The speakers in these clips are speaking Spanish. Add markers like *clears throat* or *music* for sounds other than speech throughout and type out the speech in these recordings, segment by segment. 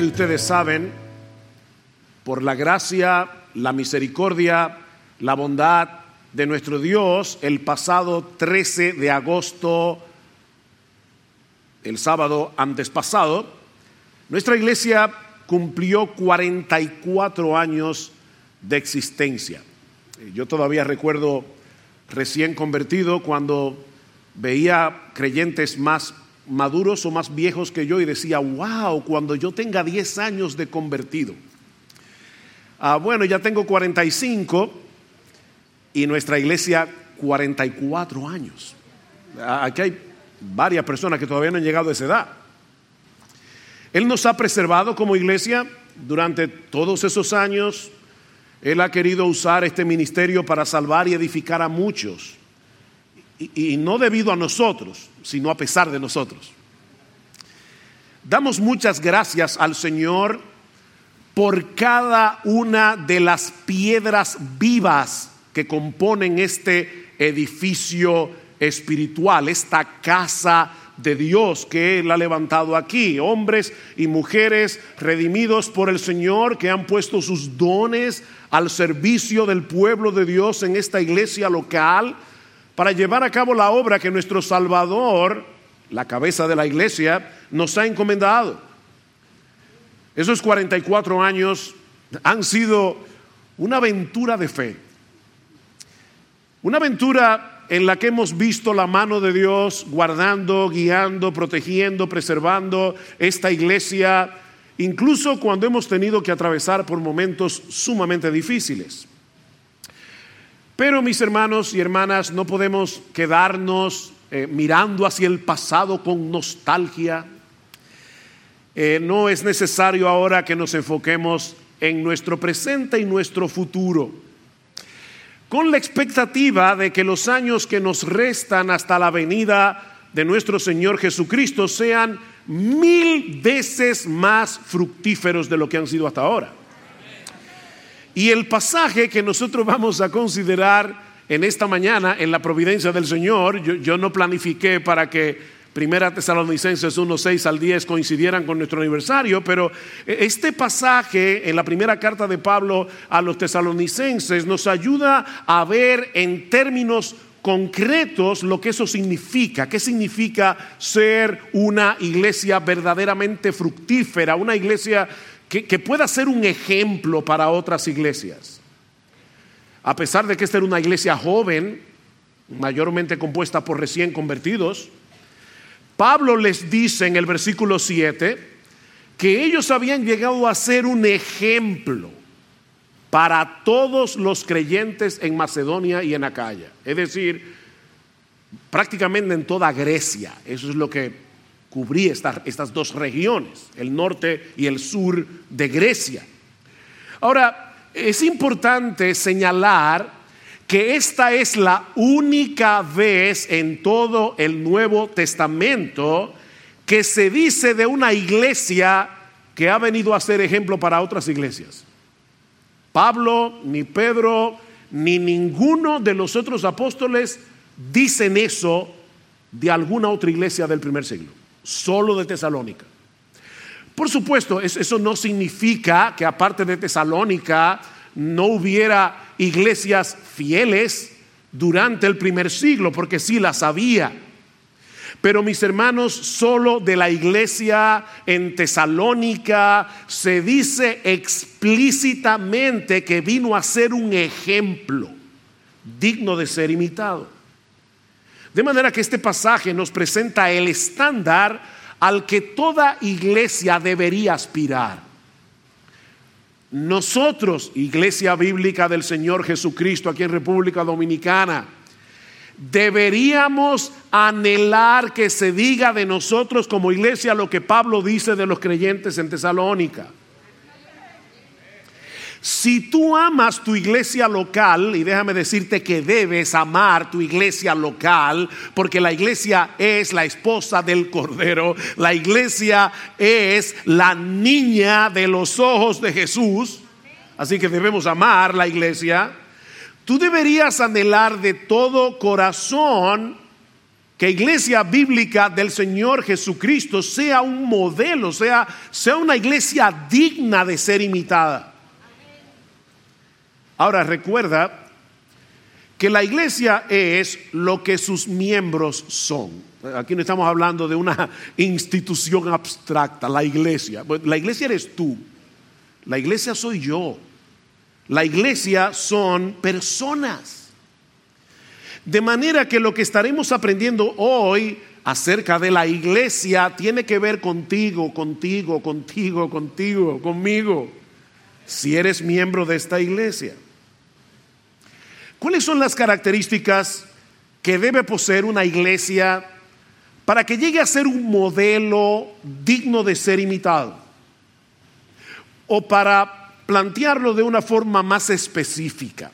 de ustedes saben, por la gracia, la misericordia, la bondad de nuestro Dios, el pasado 13 de agosto, el sábado antes pasado, nuestra iglesia cumplió 44 años de existencia. Yo todavía recuerdo recién convertido cuando veía creyentes más maduros o más viejos que yo y decía, wow, cuando yo tenga 10 años de convertido. Ah, bueno, ya tengo 45 y nuestra iglesia 44 años. Aquí hay varias personas que todavía no han llegado a esa edad. Él nos ha preservado como iglesia durante todos esos años. Él ha querido usar este ministerio para salvar y edificar a muchos. Y, no debido a nosotros, sino a pesar de nosotros. Damos muchas gracias al Señor por cada una de las piedras vivas que componen este edificio espiritual, esta casa de Dios que Él ha levantado aquí. Hombres y mujeres redimidos por el Señor que han puesto sus dones al servicio del pueblo de Dios en esta iglesia local para llevar a cabo la obra que nuestro Salvador, la cabeza de la iglesia, nos ha encomendado. Esos 44 años han sido una aventura de fe, una aventura en la que hemos visto la mano de Dios guardando, guiando, protegiendo, preservando esta iglesia, incluso cuando hemos tenido que atravesar por momentos sumamente difíciles. Pero mis hermanos y hermanas, no podemos quedarnos eh, mirando hacia el pasado con nostalgia. Eh, no es necesario ahora que nos enfoquemos en nuestro presente y nuestro futuro, con la expectativa de que los años que nos restan hasta la venida de nuestro Señor Jesucristo sean mil veces más fructíferos de lo que han sido hasta ahora. Y el pasaje que nosotros vamos a considerar en esta mañana, en la providencia del Señor, yo, no planifiqué para que Primera Tesalonicenses 1, 6 al 10 coincidieran con nuestro aniversario, pero este pasaje en la primera carta de Pablo a los tesalonicenses nos ayuda a ver en términos concretos lo que eso significa, qué significa ser una iglesia verdaderamente fructífera, una iglesia que, pueda ser un ejemplo para otras iglesias. A pesar de que esta era una iglesia joven, mayormente compuesta por recién convertidos, Pablo les dice en el versículo 7 que ellos habían llegado a ser un ejemplo para todos los creyentes en Macedonia y en Acaya. Es decir, prácticamente en toda Grecia. Eso es lo que cubría estas dos regiones, el norte y el sur de Grecia. Ahora, es importante señalar que esta es la única vez en todo el Nuevo Testamento que se dice de una iglesia que ha venido a ser ejemplo para otras iglesias. Pablo, ni Pedro, ni ninguno de los otros apóstoles dicen eso de alguna otra iglesia del primer siglo solo de Tesalónica. Por supuesto, eso no significa que aparte de Tesalónica no hubiera iglesias fieles durante el primer siglo, porque sí las había. Pero mis hermanos, solo de la iglesia en Tesalónica se dice explícitamente que vino a ser un ejemplo digno de ser imitado. De manera que este pasaje nos presenta el estándar al que toda iglesia debería aspirar. Nosotros, Iglesia Bíblica del Señor Jesucristo aquí en República Dominicana, deberíamos anhelar que se diga de nosotros como iglesia lo que Pablo dice de los creyentes en Tesalónica. Si tú amas tu iglesia local, y déjame decirte que debes amar tu iglesia local, porque la iglesia es la esposa del Cordero, la iglesia es la niña de los ojos de Jesús, así que debemos amar la iglesia, tú deberías anhelar de todo corazón que iglesia bíblica del Señor Jesucristo sea un modelo, sea, sea una iglesia digna de ser imitada. Ahora recuerda que la iglesia es lo que sus miembros son. Aquí no estamos hablando de una *laughs* institución abstracta, la iglesia. La iglesia eres tú, la iglesia soy yo, la iglesia son personas. De manera que lo que estaremos aprendiendo hoy acerca de la iglesia tiene que ver contigo, contigo, contigo, contigo, conmigo, si eres miembro de esta iglesia. ¿Cuáles son las características que debe poseer una iglesia para que llegue a ser un modelo digno de ser imitado? O para plantearlo de una forma más específica.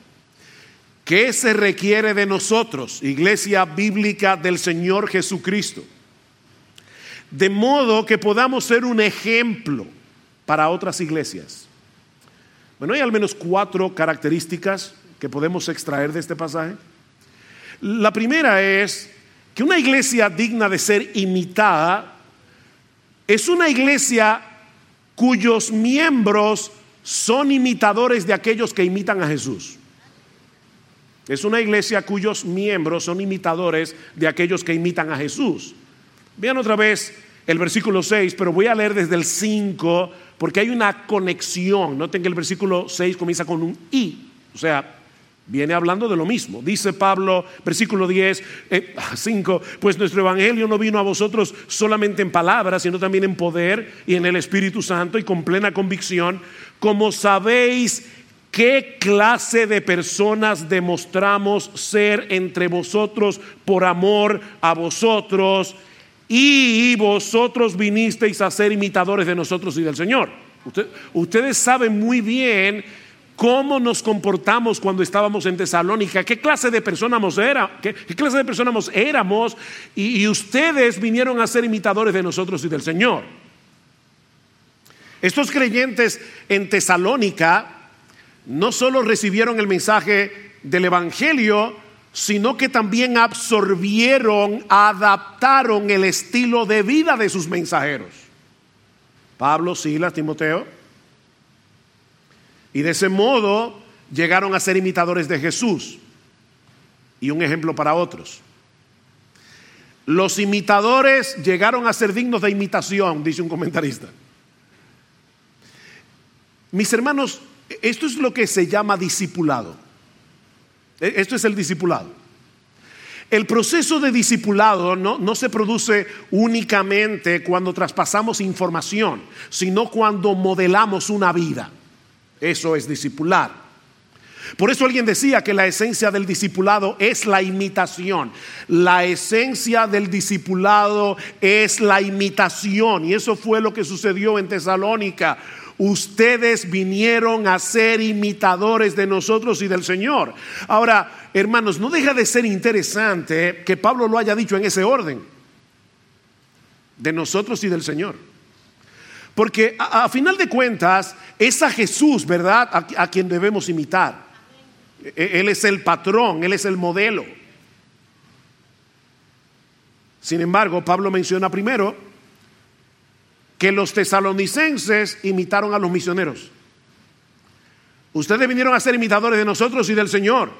¿Qué se requiere de nosotros, iglesia bíblica del Señor Jesucristo? De modo que podamos ser un ejemplo para otras iglesias. Bueno, hay al menos cuatro características que podemos extraer de este pasaje? La primera es que una iglesia digna de ser imitada es una iglesia cuyos miembros son imitadores de aquellos que imitan a Jesús. Es una iglesia cuyos miembros son imitadores de aquellos que imitan a Jesús. Vean otra vez el versículo 6, pero voy a leer desde el 5 porque hay una conexión. Noten que el versículo 6 comienza con un i, o sea, Viene hablando de lo mismo. Dice Pablo, versículo 10, 5, eh, pues nuestro evangelio no vino a vosotros solamente en palabras, sino también en poder y en el Espíritu Santo y con plena convicción, como sabéis qué clase de personas demostramos ser entre vosotros por amor a vosotros y vosotros vinisteis a ser imitadores de nosotros y del Señor. ustedes saben muy bien cómo nos comportamos cuando estábamos en Tesalónica, qué clase de personas, era, qué, clase de éramos y, y ustedes vinieron a ser imitadores de nosotros y del Señor. Estos creyentes en Tesalónica no solo recibieron el mensaje del Evangelio, sino que también absorbieron, adaptaron el estilo de vida de sus mensajeros. Pablo, Silas, Timoteo y de ese modo llegaron a ser imitadores de Jesús y un ejemplo para otros. Los imitadores llegaron a ser dignos de imitación, dice un comentarista. Mis hermanos, esto es lo que se llama discipulado. E, esto es el discipulado. El proceso de discipulado no, no, se produce únicamente cuando traspasamos información, sino cuando modelamos una vida. Eso es discipular. Por eso alguien decía que la esencia del discipulado es la imitación. La esencia del discipulado es la imitación. Y eso fue lo que sucedió en Tesalónica. Ustedes vinieron a ser imitadores de nosotros y del Señor. Ahora, hermanos, no deja de ser interesante que Pablo lo haya dicho en ese orden. De nosotros y del Señor. Porque a, final de cuentas es a Jesús, ¿verdad? A, quien debemos imitar. E, él es el patrón, Él es el modelo. Sin embargo, Pablo menciona primero que los tesalonicenses imitaron a los misioneros. Ustedes vinieron a ser imitadores de nosotros y del Señor.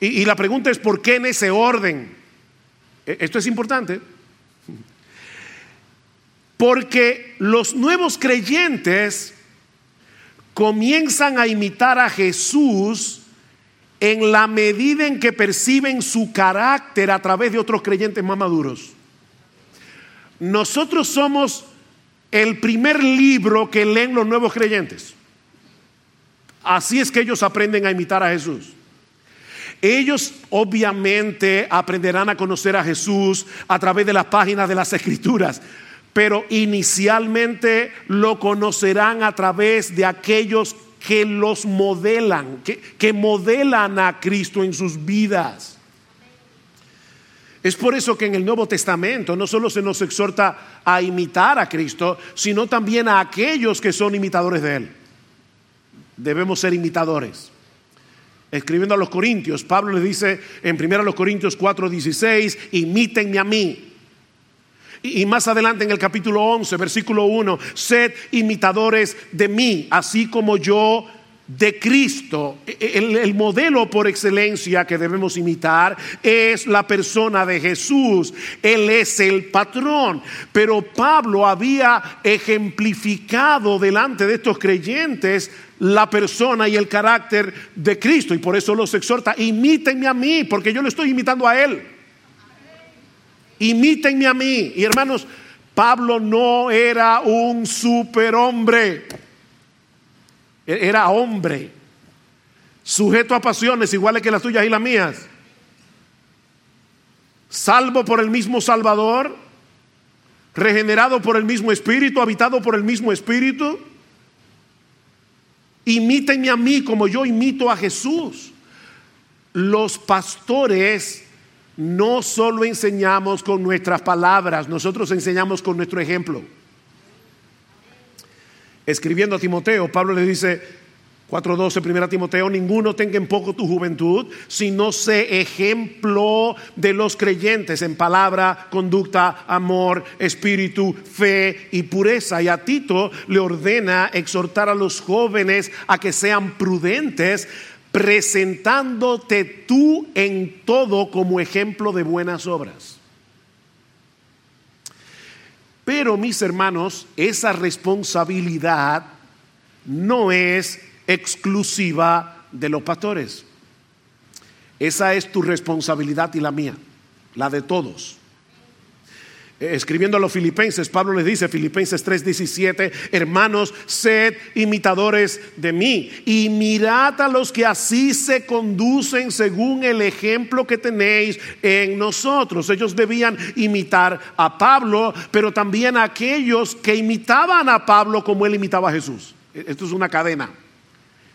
y la pregunta es, ¿por qué en ese orden? E, esto es importante. Porque los nuevos creyentes comienzan a imitar a Jesús en la medida en que perciben su carácter a través de otros creyentes más maduros. Nosotros somos el primer libro que leen los nuevos creyentes. Así es que ellos aprenden a imitar a Jesús. Ellos obviamente aprenderán a conocer a Jesús a través de las páginas de las escrituras pero inicialmente lo conocerán a través de aquellos que los modelan, que, modelan a Cristo en sus vidas. Es por eso que en el Nuevo Testamento no solo se nos exhorta a imitar a Cristo, sino también a aquellos que son imitadores de Él. Debemos ser imitadores. escribiendo a los Corintios, Pablo le dice en 1 Corintios 4:16, imítenme a mí. Y más adelante en el capítulo 11, versículo 1, sed imitadores de mí, así como yo de Cristo. E, e, el, modelo por excelencia que debemos imitar es la persona de Jesús. Él es el patrón. Pero Pablo había ejemplificado delante de estos creyentes la persona y el carácter de Cristo. Y por eso los exhorta, imítenme a mí, porque yo le estoy imitando a Él. Imítenme a mí. Y hermanos, Pablo no era un superhombre. E-, era hombre, sujeto a pasiones iguales que las tuyas y las mías, salvo por el mismo Salvador, regenerado por el mismo Espíritu, habitado por el mismo Espíritu. Imítenme a mí como yo imito a Jesús. Los pastores no solo enseñamos con nuestras palabras, nosotros enseñamos con nuestro ejemplo escribiendo a Timoteo, Pablo le dice, 4.12, primera Timoteo, ninguno tenga en poco tu juventud, sino sé ejemplo de los creyentes en palabra, conducta, amor, espíritu, fe y pureza. Y a Tito le ordena exhortar a los jóvenes a que sean prudentes, presentándote tú en todo como ejemplo de buenas obras. Pero mis hermanos, esa responsabilidad no es exclusiva de los pastores. Esa es tu responsabilidad y la mía, la de todos. Eh, escribiendo a los filipenses, Pablo les dice, Filipenses 3:17, hermanos, sed imitadores de mí y mirad a los que así se conducen según el ejemplo que tenéis en nosotros. Ellos debían imitar a Pablo, pero también a aquellos que imitaban a Pablo como él imitaba a Jesús. E, esto es una cadena.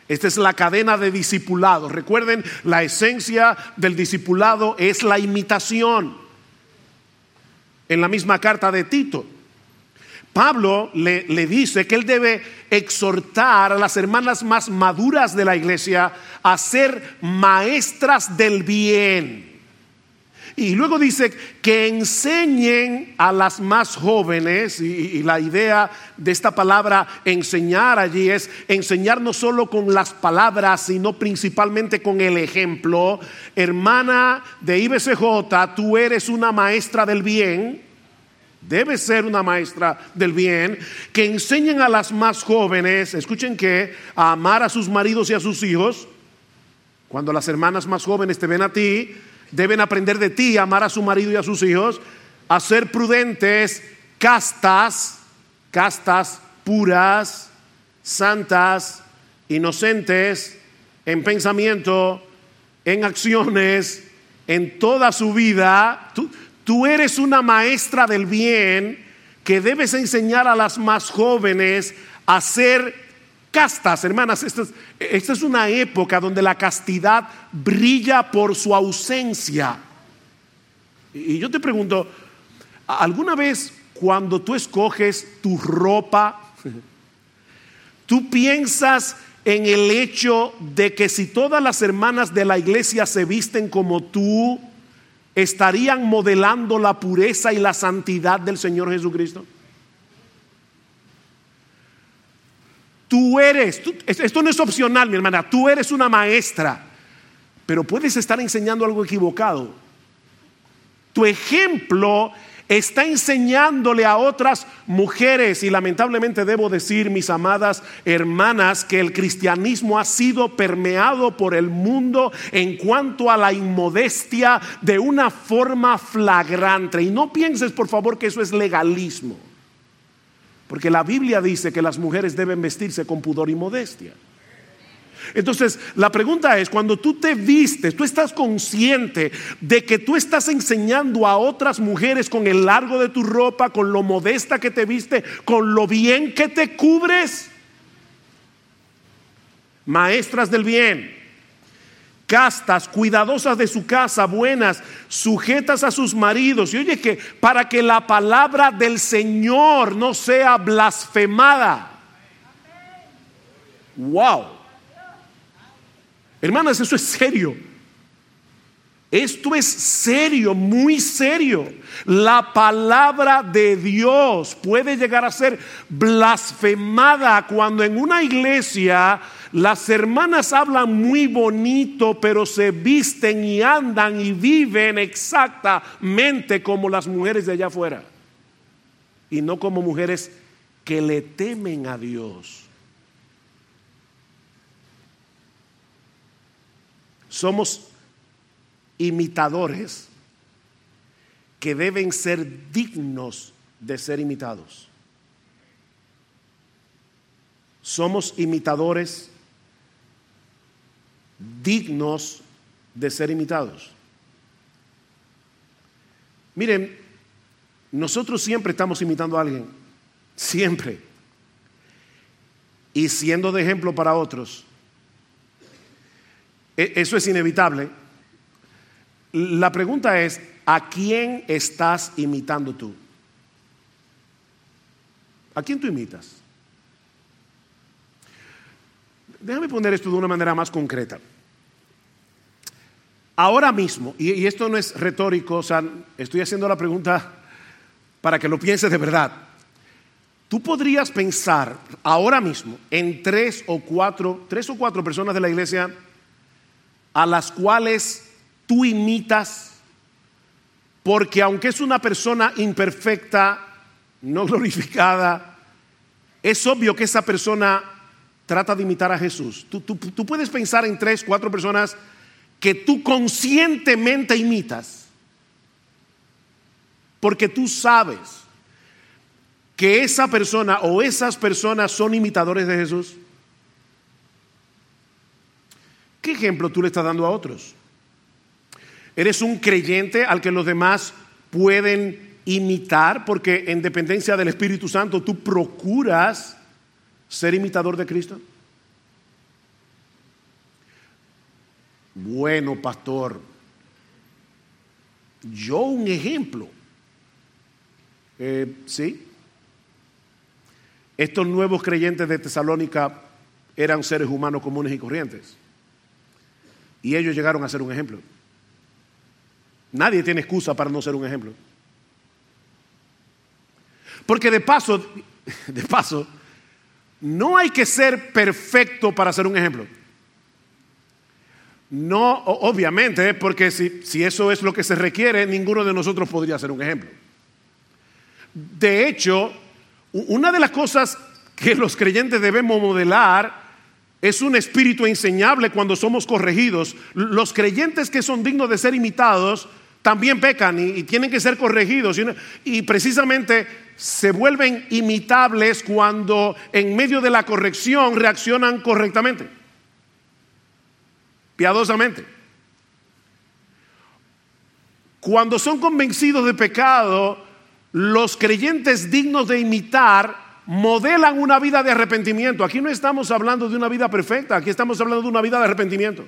Esta es la cadena de discipulado. Recuerden, la esencia del discipulado es la imitación en la misma carta de Tito. Pablo le, dice que él debe exhortar a las hermanas más maduras de la iglesia a ser maestras del bien. Y luego dice que enseñen a las más jóvenes, y, la idea de esta palabra enseñar allí es enseñar no solo con las palabras, sino principalmente con el ejemplo. Hermana de IBCJ, tú eres una maestra del bien, debes ser una maestra del bien, que enseñen a las más jóvenes, escuchen que, a amar a sus maridos y a sus hijos. Cuando las hermanas más jóvenes te ven a ti, deben aprender de ti, amar a su marido y a sus hijos, a ser prudentes, castas, castas, puras, santas, inocentes, en pensamiento, en acciones, en toda su vida. Tú, tú eres una maestra del bien que debes enseñar a las más jóvenes a ser castas, hermanas. Esta es, una época donde la castidad brilla por su ausencia. Y yo te pregunto, ¿alguna vez cuando tú escoges tu ropa, tú piensas en el hecho de que si todas las hermanas de la iglesia se visten como tú, estarían modelando la pureza y la santidad del Señor Jesucristo? Tú eres, esto no es opcional, mi hermana, tú eres una maestra, pero puedes estar enseñando algo equivocado. Tu ejemplo está enseñándole a otras mujeres y lamentablemente debo decir, mis amadas hermanas, que el cristianismo ha sido permeado por el mundo en cuanto a la inmodestia de una forma flagrante. Y no pienses, por favor, que eso es legalismo. Porque la Biblia dice que las mujeres deben vestirse con pudor y modestia. Entonces, la pregunta es, cuando tú te vistes, tú estás consciente de que tú estás enseñando a otras mujeres con el largo de tu ropa, con lo modesta que te viste, con lo bien que te cubres. Maestras del bien castas, cuidadosas de su casa, buenas, sujetas a sus maridos. Y oye que para que la palabra del Señor no sea blasfemada. Wow. Hermanas, eso es serio. Esto es serio, muy serio. La palabra de Dios puede llegar a ser blasfemada cuando en una iglesia las hermanas hablan muy bonito, pero se visten y andan y viven exactamente como las mujeres de allá afuera. Y no como mujeres que le temen a Dios. Somos imitadores que deben ser dignos de ser imitados. Somos imitadores dignos de ser imitados. Miren, nosotros siempre estamos imitando a alguien, siempre, y siendo de ejemplo para otros. E, eso es inevitable. La pregunta es, ¿a quién estás imitando tú? ¿A quién tú imitas? Déjame poner esto de una manera más concreta. Ahora mismo, y, esto no es retórico, o sea, estoy haciendo la pregunta para que lo pienses de verdad. Tú podrías pensar ahora mismo en tres o cuatro, tres o cuatro personas de la iglesia a las cuales tú imitas, porque aunque es una persona imperfecta, no *laughs* glorificada, es obvio que esa persona trata de imitar a Jesús. Tú, tú, puedes pensar en tres, cuatro personas que tú conscientemente imitas, porque tú sabes que esa persona o esas personas son imitadores de Jesús. ¿Qué ejemplo tú le estás dando a otros? Eres un creyente al que los demás pueden imitar porque en dependencia del Espíritu Santo tú procuras ser imitador de Cristo. Bueno, pastor, yo un ejemplo. Eh, sí. Estos nuevos creyentes de Tesalónica eran seres humanos comunes y corrientes. Y ellos llegaron a ser un ejemplo. Nadie tiene excusa para no ser un ejemplo. Porque de paso, *laughs* de paso, no hay que ser perfecto para ser un ejemplo. No, obviamente, porque si, si, eso es lo que se requiere, ninguno de nosotros podría ser un ejemplo. De hecho, una de las cosas que *laughs* los creyentes debemos modelar es un espíritu enseñable cuando somos corregidos. Los creyentes que son dignos de ser imitados también pecan y, tienen que ser corregidos. Y, precisamente se vuelven imitables cuando en medio de la corrección reaccionan correctamente, piadosamente. Cuando son convencidos de pecado, los creyentes dignos de imitar modelan una vida de arrepentimiento. Aquí no estamos hablando de una vida perfecta, aquí estamos hablando de una vida de arrepentimiento.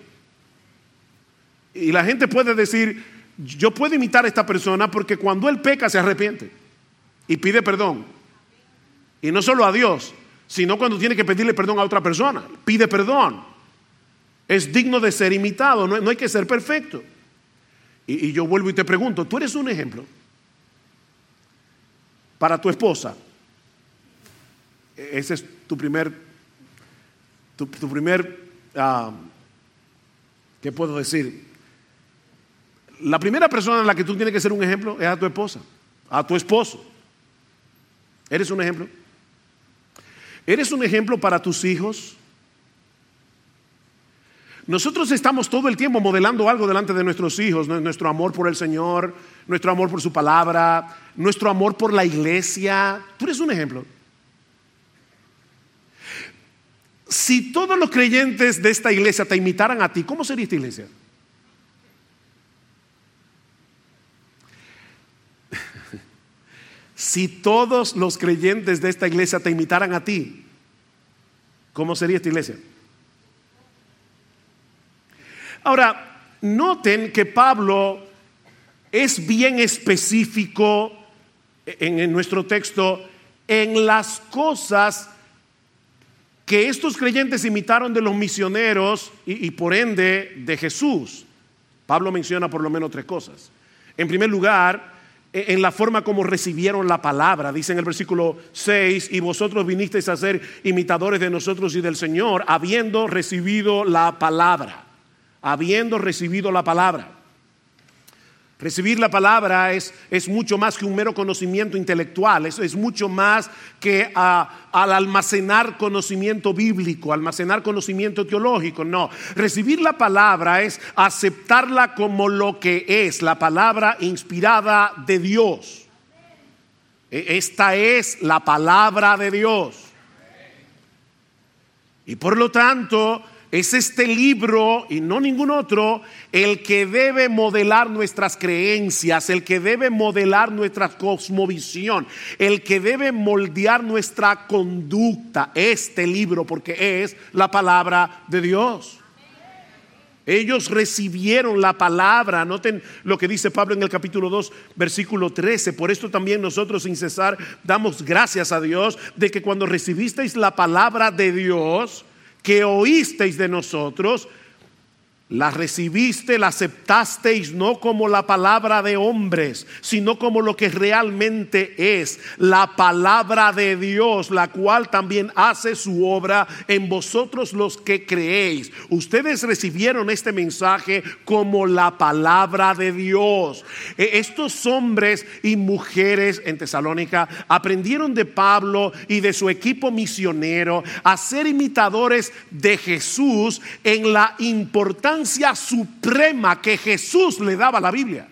Y la gente puede decir, yo puedo imitar a esta persona porque cuando él peca se arrepiente y pide perdón. Y no solo a Dios, sino cuando tiene que pedirle perdón a otra persona. Pide perdón. Es digno de ser imitado, no, hay que ser perfecto. Y, y yo vuelvo y te pregunto, ¿tú eres un ejemplo para tu esposa? Ese es tu primer, tu, primer, ah, ¿qué puedo decir? La primera persona en la que tú tienes que ser un ejemplo es a tu esposa, a tu esposo. ¿Eres un ejemplo? ¿Eres un ejemplo para tus hijos? Nosotros estamos todo el tiempo modelando algo delante de nuestros hijos, nuestro amor por el Señor, nuestro amor por su palabra, nuestro amor por la iglesia. Tú eres un ejemplo. Si todos los creyentes de esta iglesia te imitaran a ti, ¿cómo sería esta iglesia? *laughs* Si todos los creyentes de esta iglesia te imitaran a ti, ¿cómo sería esta iglesia? Ahora, noten que Pablo es bien específico en, nuestro texto en las cosas que estos creyentes imitaron de los misioneros y, y, por ende de Jesús. Pablo menciona por lo menos tres cosas. En primer lugar, e, en la forma como recibieron la palabra. Dice en el versículo 6, y vosotros vinisteis a ser imitadores de nosotros y del Señor, habiendo recibido la palabra. Habiendo recibido la palabra. Recibir la palabra es, es, mucho más que un mero conocimiento intelectual, es, es mucho más que a, al almacenar conocimiento bíblico, almacenar conocimiento teológico, no. Recibir la palabra es aceptarla como lo que es, la palabra inspirada de Dios. E, esta es la palabra de Dios. Y por lo tanto, es este libro y no ningún otro el que debe modelar nuestras creencias, el que debe modelar nuestra cosmovisión, el que debe moldear nuestra conducta. Este libro porque es la palabra de Dios. Ellos recibieron la palabra. Noten lo que dice Pablo en el capítulo 2, versículo 13. Por esto también nosotros sin cesar damos gracias a Dios de que cuando recibisteis la palabra de Dios, que oísteis de nosotros, la recibiste, la aceptasteis no como la palabra de hombres, sino como lo que realmente es, la palabra de Dios, la cual también hace su obra en vosotros los que creéis. Ustedes recibieron este mensaje como la palabra de Dios. E, estos hombres y mujeres en Tesalónica aprendieron de Pablo y de su equipo misionero a ser imitadores de Jesús en la importancia suprema que Jesús le daba a la Biblia.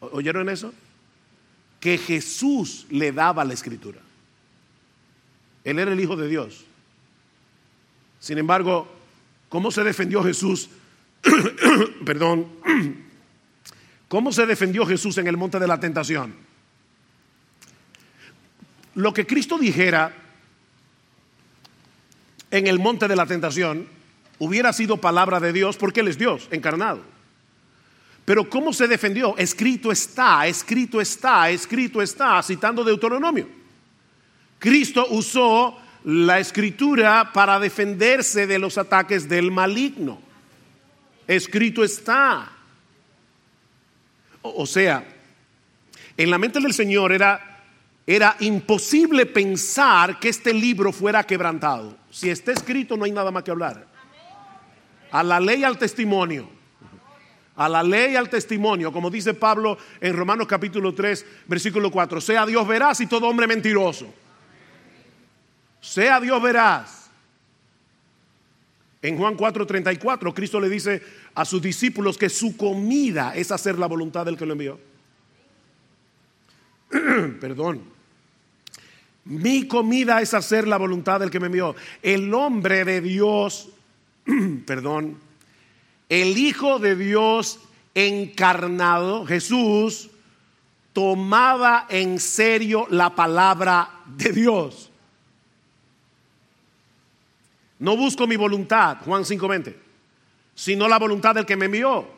¿Oyeron eso? Que Jesús le daba la escritura. Él era el Hijo de Dios. Sin embargo, ¿cómo se defendió Jesús? *coughs* Perdón. *coughs* ¿Cómo se defendió Jesús en el monte de la tentación? Lo que Cristo dijera en el monte de la tentación hubiera sido palabra de Dios porque Él es Dios encarnado. Pero ¿cómo se defendió? Escrito está, escrito está, escrito está, citando Deuteronomio. Cristo usó la escritura para defenderse de los ataques del maligno. Escrito está. O, sea, en la mente del Señor era, era imposible pensar que este libro fuera quebrantado. Si está escrito no hay nada más que hablar. A la ley al testimonio. A la ley al testimonio, como dice Pablo en Romanos capítulo 3, versículo 4. Sea Dios veraz y todo hombre mentiroso. Sea Dios veraz. En Juan 4:34, Cristo le dice a sus discípulos que su comida es hacer la voluntad del que lo envió. *clears throat* Perdón. Mi comida es hacer la voluntad del que me envió. El hombre de Dios *clears throat* perdón, el Hijo de Dios encarnado, Jesús, tomaba en serio la palabra de Dios. No busco mi voluntad, Juan 5:20, sino la voluntad del que me envió.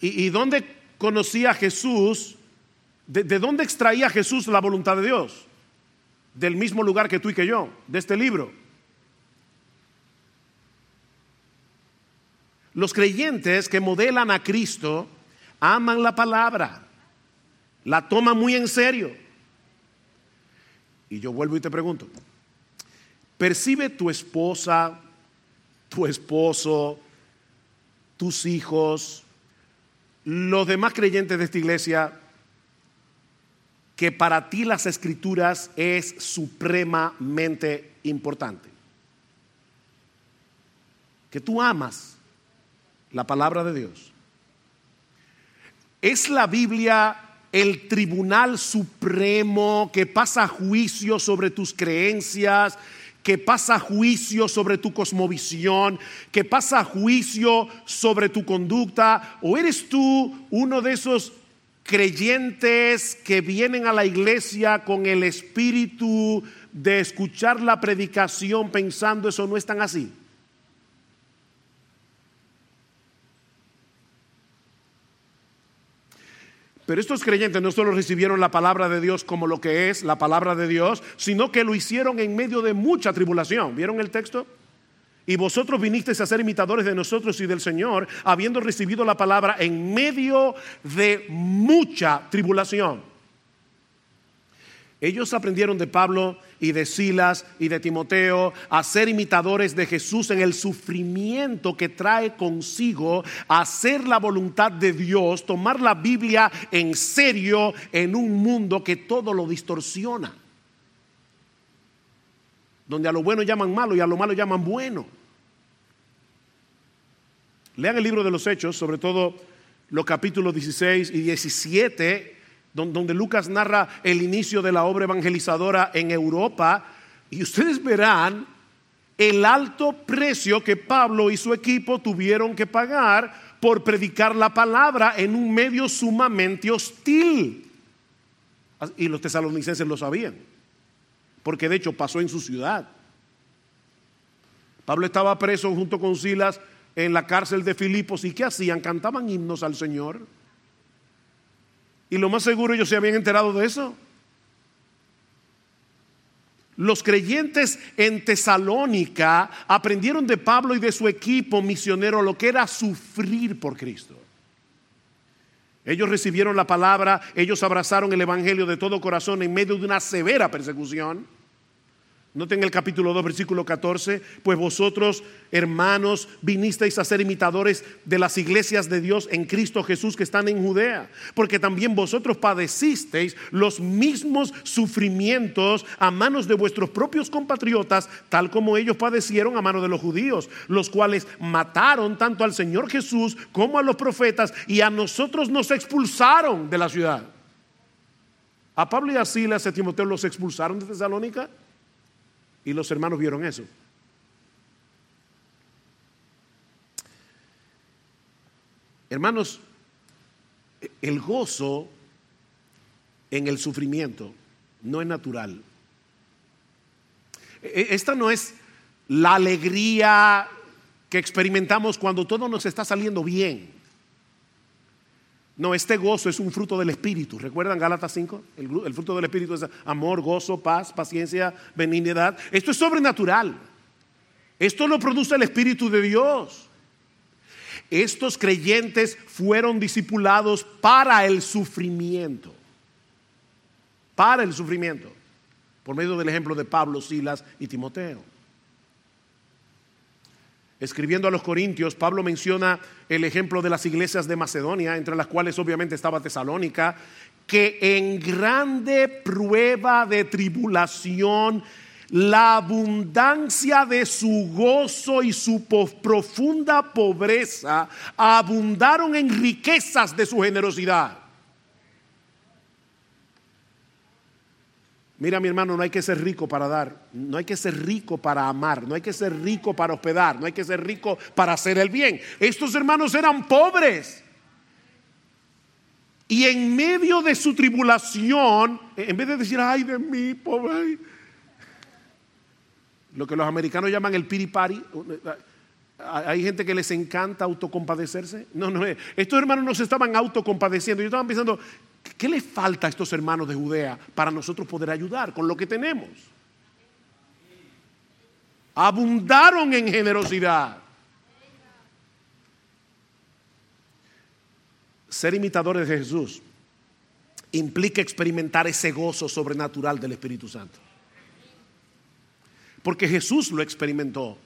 ¿Y, dónde conocía Jesús? ¿De, ¿De dónde extraía Jesús la voluntad de Dios? Del mismo lugar que tú y que yo, de este libro. Los creyentes que modelan a Cristo aman la palabra, la toman muy en serio. Y yo vuelvo y te pregunto, ¿percibe tu esposa, tu esposo, tus hijos, los demás creyentes de esta iglesia, que para ti las escrituras es supremamente importante? Que tú amas la palabra de Dios. Es la Biblia el tribunal supremo que pasa juicio sobre tus creencias, que pasa juicio sobre tu cosmovisión, que pasa juicio sobre tu conducta, o eres tú uno de esos creyentes que vienen a la iglesia con el espíritu de escuchar la predicación pensando eso no es tan así. Pero estos creyentes no solo recibieron la palabra de Dios como lo que es la palabra de Dios, sino que lo hicieron en medio de mucha tribulación. ¿Vieron el texto? Y vosotros vinisteis a ser imitadores de nosotros y del Señor, habiendo recibido la palabra en medio de mucha tribulación. Ellos aprendieron de Pablo y de Silas y de Timoteo a ser imitadores de Jesús en el sufrimiento que trae consigo hacer la voluntad de Dios, tomar la Biblia en serio en un mundo que todo lo distorsiona. Donde a lo bueno llaman malo y a lo malo llaman bueno. Lean el libro de los Hechos, sobre todo los capítulos 16 y 17 donde Lucas narra el inicio de la obra evangelizadora en Europa, y ustedes verán el alto precio que Pablo y su equipo tuvieron que pagar por predicar la palabra en un medio sumamente hostil. Y los tesalonicenses lo sabían, porque de hecho pasó en su ciudad. Pablo estaba preso junto con Silas en la cárcel de Filipos y ¿qué hacían? Cantaban himnos al Señor. Y lo más seguro ellos se habían enterado de eso. Los creyentes en Tesalónica aprendieron de Pablo y de su equipo misionero lo que era sufrir por Cristo. Ellos recibieron la palabra, ellos abrazaron el Evangelio de todo corazón en medio de una severa persecución. Noten el capítulo 2, versículo 14, pues vosotros, hermanos, vinisteis a ser imitadores de las iglesias de Dios en Cristo Jesús que están en Judea, porque también vosotros padecisteis los mismos sufrimientos a manos de vuestros propios compatriotas, tal como ellos padecieron a manos de los judíos, los cuales mataron tanto al Señor Jesús como a los profetas y a nosotros nos expulsaron de la ciudad. A Pablo y a Silas a Timoteo los expulsaron de Tesalónica. Y los hermanos vieron eso. Hermanos, el gozo en el sufrimiento no es natural. E-, esta no es la alegría que experimentamos cuando todo nos está saliendo bien. No, este gozo es un fruto del Espíritu. ¿Recuerdan Gálatas 5? El, fruto del Espíritu es amor, gozo, paz, paciencia, benignidad. Esto es sobrenatural. Esto lo produce el Espíritu de Dios. Estos creyentes fueron discipulados para el sufrimiento. Para el sufrimiento. Por medio del ejemplo de Pablo, Silas y Timoteo escribiendo a los Corintios, Pablo menciona el ejemplo de las iglesias de Macedonia, entre las cuales obviamente estaba Tesalónica, que en grande prueba de tribulación, la abundancia de su gozo y su profunda pobreza abundaron en riquezas de su generosidad. Mira mi hermano, no hay que ser rico para dar, no hay que ser rico para amar, no hay que ser rico para hospedar, no hay que ser rico para hacer el bien. Estos hermanos eran pobres. Y en medio de su tribulación, en vez de decir, ay de mí, pobre, lo que los americanos llaman el piripari, hay gente que les encanta autocompadecerse. No, no, estos hermanos no se estaban autocompadeciendo, ellos estaban pensando, ¿Qué le falta a estos hermanos de Judea para nosotros poder ayudar con lo que tenemos? Abundaron en generosidad. Ser imitadores de Jesús implica experimentar ese gozo sobrenatural del Espíritu Santo. Porque Jesús lo experimentó.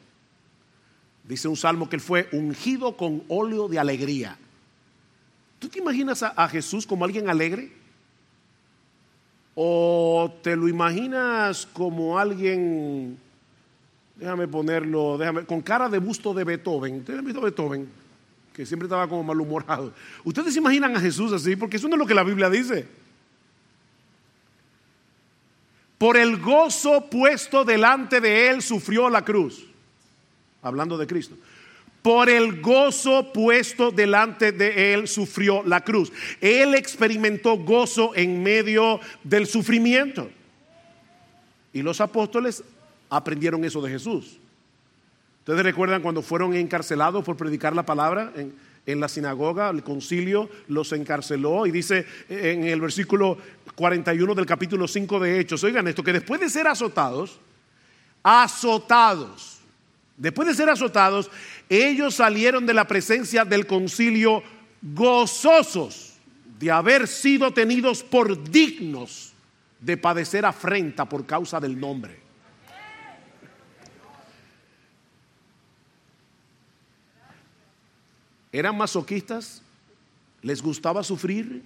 Dice un salmo que él fue ungido con óleo de alegría. ¿Tú te imaginas a, Jesús como alguien alegre? ¿O te lo imaginas como alguien, déjame ponerlo, déjame, con cara de busto de Beethoven? ¿Ustedes han visto Beethoven? Que siempre estaba como malhumorado. ¿Ustedes se imaginan a Jesús así? Porque eso no es lo que la Biblia dice. Por el gozo puesto delante de él sufrió la cruz. Hablando de Cristo por el gozo puesto delante de él sufrió la cruz. Él experimentó gozo en medio del sufrimiento. Y los apóstoles aprendieron eso de Jesús. Ustedes recuerdan cuando fueron encarcelados por predicar la palabra en la sinagoga, el concilio los encarceló y dice en el versículo 41 del capítulo 5 de Hechos, oigan esto, que después de ser azotados, azotados, después de ser azotados, ellos salieron de la presencia del concilio gozosos de haber sido tenidos por dignos de padecer afrenta por causa del nombre. ¿Eran masoquistas? ¿Les gustaba sufrir?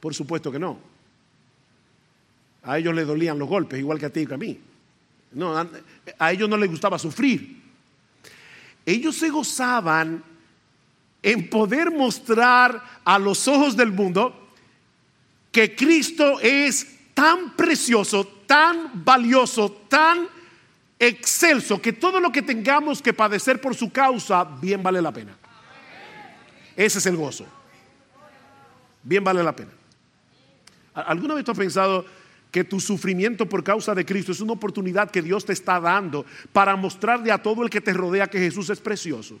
Por supuesto que no. A ellos les dolían los golpes, igual que a ti y que a mí. No, a ellos no les gustaba sufrir. Ellos se gozaban en poder mostrar a los ojos del mundo que Cristo es tan precioso, tan valioso, tan excelso, que todo lo que tengamos que padecer por su causa, bien vale la pena. Ese es el gozo. Bien vale la pena. ¿Alguna vez tú has pensado que tu sufrimiento por causa de Cristo es una oportunidad que Dios te está dando para mostrarle a todo el que te rodea que Jesús es precioso?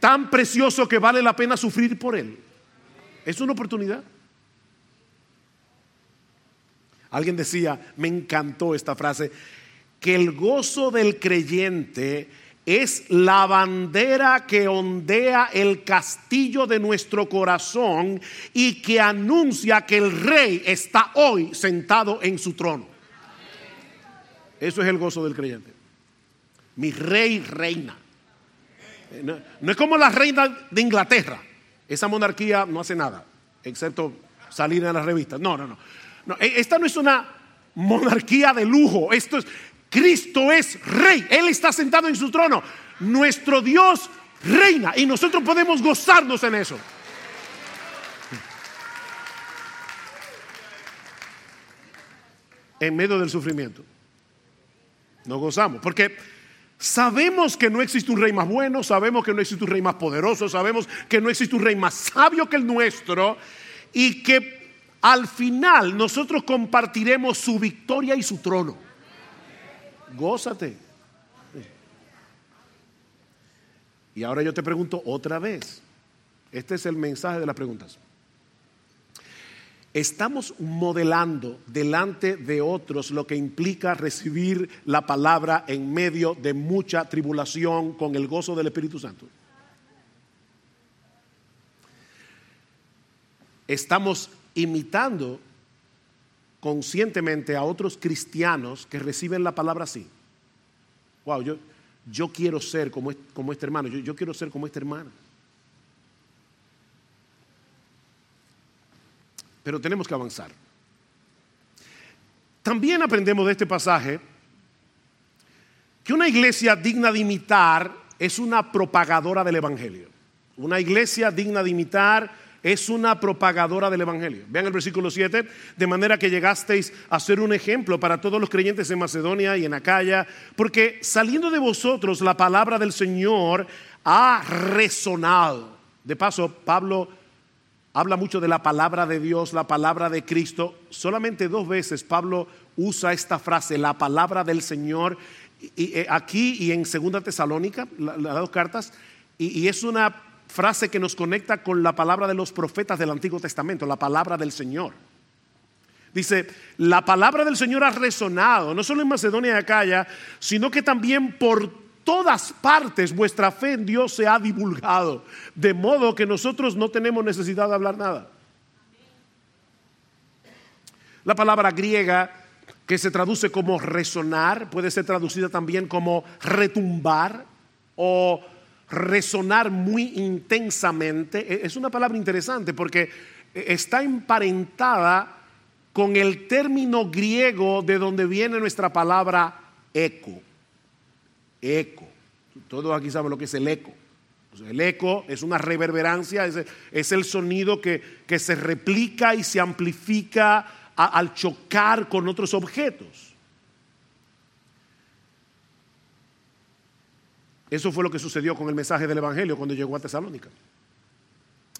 Tan precioso que vale la pena sufrir por Él. Es una oportunidad. Alguien decía, me encantó esta frase, que el gozo del creyente es la bandera que ondea el castillo de nuestro corazón y que anuncia que el rey está hoy sentado en su trono. Eso es el gozo del creyente. Mi rey reina. No, es como la reina de Inglaterra. Esa monarquía no hace nada, excepto salir en las revistas. No, no, no. no e, esta no es una monarquía de lujo. Esto es, Cristo es rey, Él está sentado en su trono. Nuestro Dios reina y nosotros podemos gozarnos en eso. En medio del sufrimiento. Nos gozamos. Porque sabemos que no existe un rey más bueno, sabemos que no existe un rey más poderoso, sabemos que no existe un rey más sabio que el nuestro y que al final nosotros compartiremos su victoria y su trono. Gózate. Y ahora yo te pregunto otra vez. Este es el mensaje de las preguntas. Estamos modelando delante de otros lo que implica recibir la palabra en medio de mucha tribulación con el gozo del Espíritu Santo. Estamos imitando conscientemente a otros cristianos que reciben la palabra así. Wow, yo, yo quiero ser como, como este hermano, yo, yo quiero ser como este hermano. Pero tenemos que avanzar. También aprendemos de este pasaje que una iglesia digna de imitar es una propagadora del Evangelio. Una iglesia digna de imitar es una propagadora del Evangelio. Vean el versículo 7, de manera que llegasteis a ser un ejemplo para todos los creyentes en Macedonia y en Acaya, porque saliendo de vosotros la palabra del Señor ha resonado. De paso, Pablo habla mucho de la palabra de Dios, la palabra de Cristo. Solamente dos veces Pablo usa esta frase, la palabra del Señor, y, eh, aquí y en Segunda Tesalónica, las dos cartas, y es una frase que nos conecta con la palabra de los profetas del Antiguo Testamento, la palabra del Señor. Dice, la palabra del Señor ha resonado, no solo en Macedonia y Acaya, sino que también por todas partes vuestra fe en Dios se ha divulgado, de modo que nosotros no tenemos necesidad de hablar nada. La palabra griega que se traduce como resonar puede ser traducida también como retumbar o resonar muy intensamente, e, es una palabra interesante porque está emparentada con el término griego de donde viene nuestra palabra eco. Eco. Todos aquí saben lo que es el eco. El eco es una reverberancia, es, el sonido que, se replica y se amplifica al chocar con otros objetos. Eso fue lo que sucedió con el mensaje del Evangelio cuando llegó a Tesalónica.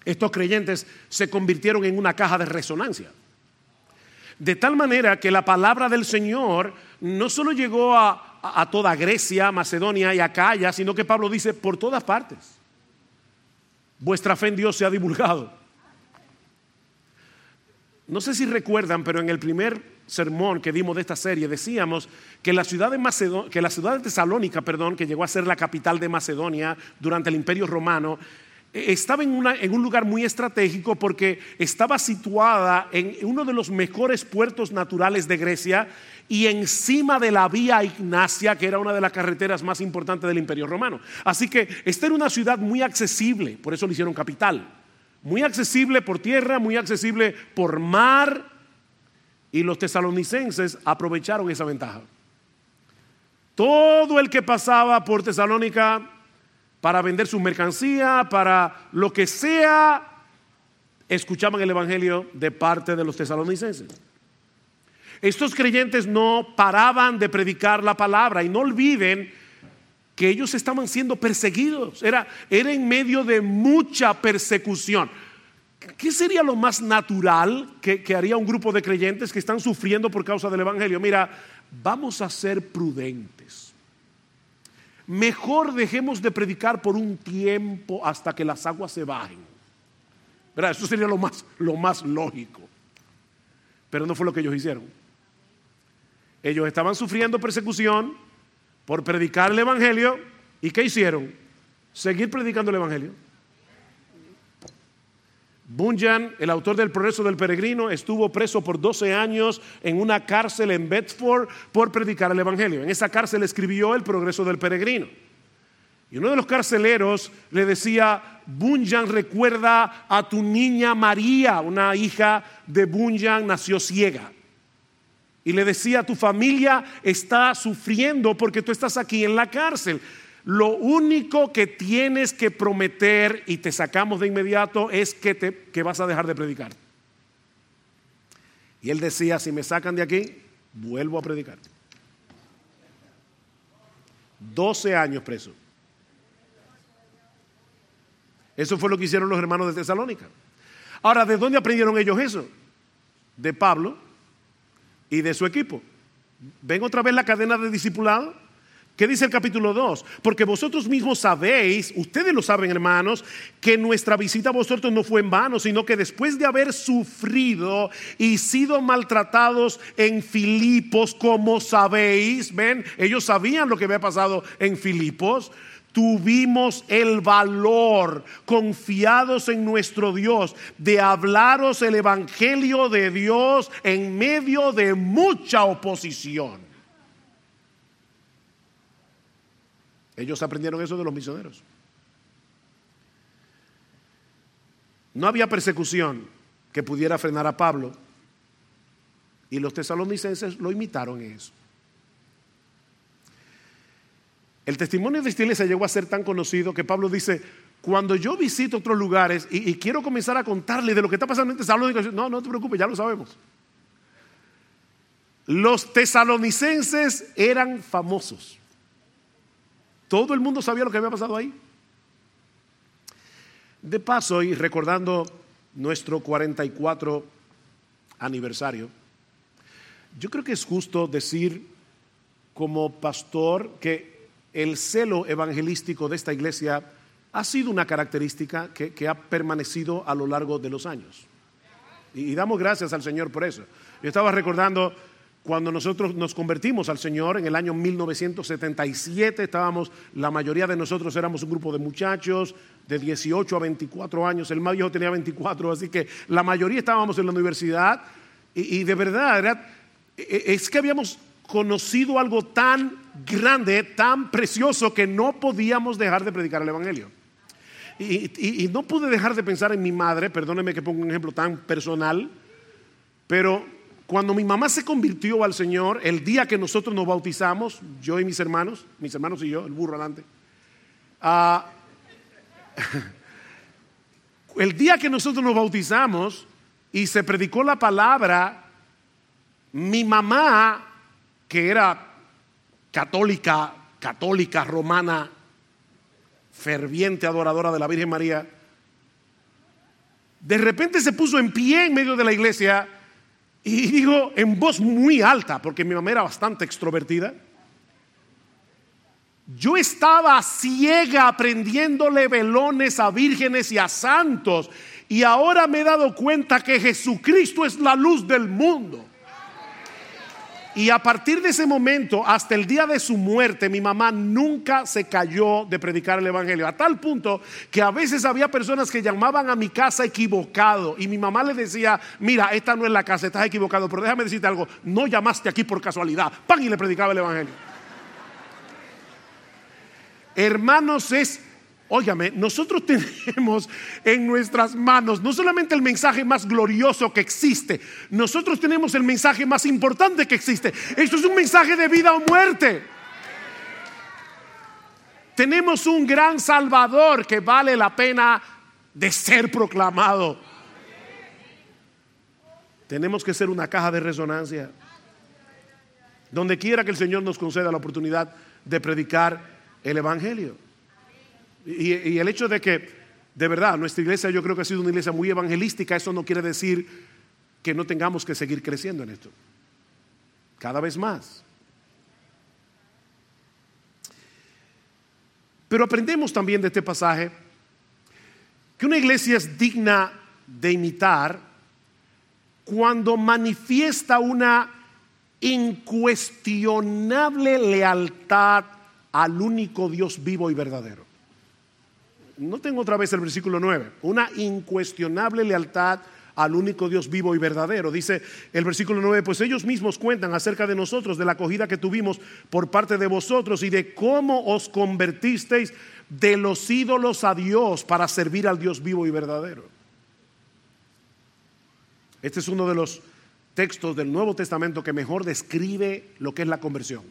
Estos creyentes se convirtieron en una caja de resonancia. De tal manera que la palabra del Señor no solo llegó a, toda Grecia, Macedonia y Acaya, sino que Pablo dice por todas partes. vuestra fe en Dios se ha divulgado. No sé si recuerdan, pero en el primer sermón que dimos de esta serie decíamos que la ciudad de, que la ciudad de Tesalónica, perdón, que llegó a ser la capital de Macedonia durante el Imperio Romano, eh, estaba en, en, un lugar muy estratégico porque estaba situada en uno de los mejores puertos naturales de Grecia y encima de la vía Ignacia, que era una de las carreteras más importantes del Imperio Romano. Así que esta era una ciudad muy accesible, por eso le hicieron capital. Muy accesible por tierra, muy accesible por mar. Y los tesalonicenses aprovecharon esa ventaja. Todo el que pasaba por Tesalónica para vender su mercancía, para lo que sea, escuchaban el Evangelio de parte de los tesalonicenses. Estos creyentes no paraban de predicar la palabra y no olviden que ellos estaban siendo perseguidos. Era, era en medio de mucha persecución. ¿Qué sería lo más natural que, haría un grupo de creyentes que están sufriendo por causa del Evangelio? Mira, vamos a ser prudentes. Mejor dejemos de predicar por un tiempo hasta que las aguas se bajen. ¿Verdad? Eso sería lo más, lo más lógico. Pero no fue lo que ellos hicieron. Ellos estaban sufriendo persecución por predicar el Evangelio. ¿Y qué hicieron? Seguir predicando el Evangelio. Bunyan, el autor del Progreso del Peregrino, estuvo preso por 12 años en una cárcel en Bedford por predicar el Evangelio. En esa cárcel escribió el Progreso del Peregrino. Y uno de los carceleros le decía, Bunyan recuerda a tu niña María, una hija de Bunyan, nació ciega. Y le decía, tu familia está sufriendo porque tú estás aquí en la cárcel. Lo único que tienes que prometer y te sacamos de inmediato es que, te, que vas a dejar de predicar. Y él decía, si me sacan de aquí, vuelvo a predicar. 12 años preso. Eso fue lo que hicieron los hermanos de Tesalónica. Ahora, ¿de dónde aprendieron ellos eso? De Pablo y de su equipo. ¿Ven otra vez la cadena de discipulado? ¿Qué dice el capítulo 2? Porque vosotros mismos sabéis, ustedes lo saben hermanos, que nuestra visita a vosotros no fue en vano, sino que después de haber sufrido y sido maltratados en Filipos, como sabéis, ven, ellos sabían lo que había pasado en Filipos, tuvimos el valor, confiados en nuestro Dios, de hablaros el Evangelio de Dios en medio de mucha oposición. Ellos aprendieron eso de los misioneros. No había persecución que pudiera frenar a Pablo y los tesalonicenses lo imitaron en eso. El testimonio de esta iglesia llegó a ser tan conocido que Pablo dice, cuando yo visito otros lugares y, quiero comenzar a contarle de lo que está pasando en Tesalónica, no, no te preocupes, ya lo sabemos. Los tesalonicenses eran famosos. Todo el mundo sabía lo que había pasado ahí. De paso, y recordando nuestro 44 aniversario, yo creo que es justo decir como pastor que el celo evangelístico de esta iglesia ha sido una característica que, ha permanecido a lo largo de los años. Y, damos gracias al Señor por eso. Yo estaba recordando cuando nosotros nos convertimos al Señor en el año 1977, estábamos, la mayoría de nosotros éramos un grupo de muchachos de 18 a 24 años, el más viejo tenía 24, así que la mayoría estábamos en la universidad y, y de verdad e, e, es que habíamos conocido algo tan grande, tan precioso, que no podíamos dejar de predicar el Evangelio. Y, no pude dejar de pensar en mi madre, perdóneme que ponga un ejemplo tan personal, pero cuando mi mamá se convirtió al Señor, el día que nosotros nos bautizamos, yo y mis hermanos, mis hermanos y yo, el burro adelante, ah, *laughs* el día que nosotros nos bautizamos y se predicó la palabra, mi mamá que era católica, católica romana, ferviente adoradora de la Virgen María, de repente se puso en pie en medio de la iglesia y dijo en voz muy alta, porque mi mamá era bastante extrovertida, Yo estaba ciega aprendiéndole velones a vírgenes y a santos. Y ahora me he dado cuenta que Jesucristo es la luz del mundo. Y a partir de ese momento, hasta el día de su muerte, mi mamá nunca se cayó de predicar el Evangelio. A tal punto que a veces había personas que llamaban a mi casa equivocado. Y mi mamá le decía, mira, esta no es la casa, estás equivocado. Pero déjame decirte algo, no llamaste aquí por casualidad. Pan y le predicaba el Evangelio. Hermanos, es Óigame, nosotros *laughs* tenemos en nuestras manos no solamente el mensaje más glorioso que existe, nosotros tenemos el mensaje más importante que existe. Esto es un mensaje de vida o muerte. Tenemos un gran Salvador que vale la pena de ser proclamado. Tenemos que ser una caja de resonancia. Donde quiera que el Señor nos conceda la oportunidad de predicar el Evangelio. Y, el hecho de que, de verdad, nuestra iglesia yo creo que ha sido una iglesia muy evangelística, eso no quiere decir que no tengamos que seguir creciendo en esto. Cada vez más. Pero aprendemos también de este pasaje que una iglesia es digna de imitar cuando manifiesta una incuestionable lealtad al único Dios vivo y verdadero no tengo otra vez el versículo 9, una incuestionable lealtad al único Dios vivo y verdadero. Dice el versículo 9, pues ellos mismos cuentan acerca de nosotros, de la acogida que tuvimos por parte de vosotros y de cómo os convertisteis de los ídolos a Dios para servir al Dios vivo y verdadero. Este es uno de los textos del Nuevo Testamento que mejor describe lo que es la conversión.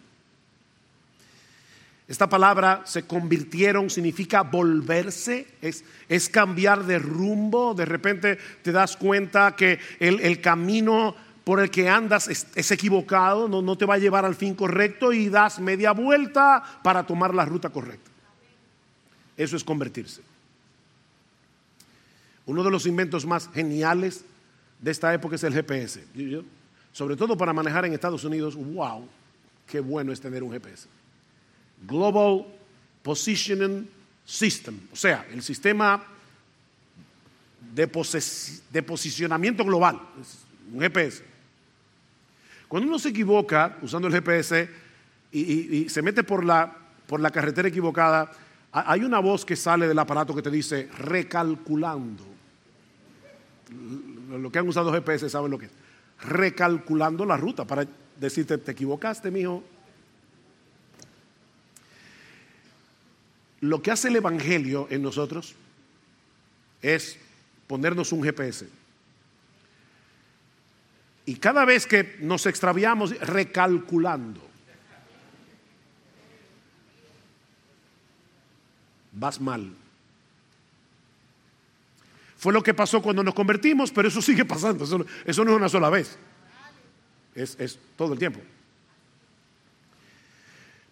Esta palabra se convirtieron significa volverse, es, es, cambiar de rumbo. De repente te das cuenta que el, camino por el que andas es, equivocado, no, no te va a llevar al fin correcto y das media vuelta para tomar la ruta correcta. Eso es convertirse. Uno de los inventos más geniales de esta época es el GPS. Sobre todo para manejar en Estados Unidos, wow, qué bueno es tener un GPS. Global Positioning System, o sea, el sistema de, posicionamiento global, un GPS. Cuando uno se equivoca usando el GPS y, se mete por la, por la carretera equivocada, hay una voz que sale del aparato que te dice recalculando. Lo que han usado GPS saben lo que es. Recalculando la ruta para decirte, te equivocaste, mijo, Lo que hace el Evangelio en nosotros es ponernos un GPS. Y cada vez que nos extraviamos, recalculando, vas mal. Fue lo que pasó cuando nos convertimos, pero eso sigue pasando. Eso, no es una sola vez. es todo el tiempo.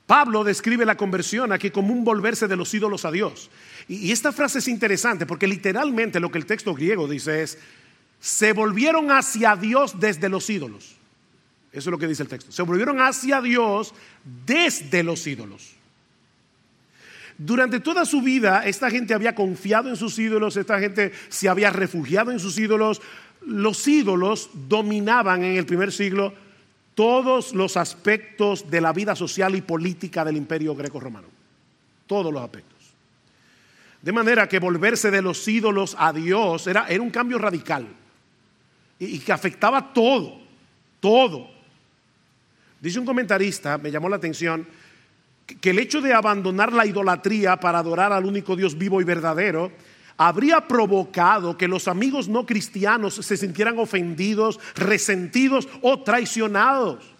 Pablo describe la conversión aquí como un volverse de los ídolos a Dios. Y, esta frase es interesante porque literalmente lo que el texto griego dice es, se volvieron hacia Dios desde los ídolos. Eso es lo que dice el texto. Se volvieron hacia Dios desde los ídolos. Durante toda su vida, esta gente había confiado en sus ídolos, esta gente se había refugiado en sus ídolos. Los ídolos dominaban en el primer siglo todos los aspectos de la vida social y política del imperio greco-romano. Todos los aspectos. De manera que volverse de los ídolos a Dios era, era un cambio radical y, que afectaba todo, todo. Dice un comentarista, me llamó la atención, que el hecho de abandonar la idolatría para adorar al único Dios vivo y verdadero habría provocado que los amigos no cristianos se sintieran ofendidos, resentidos o traicionados.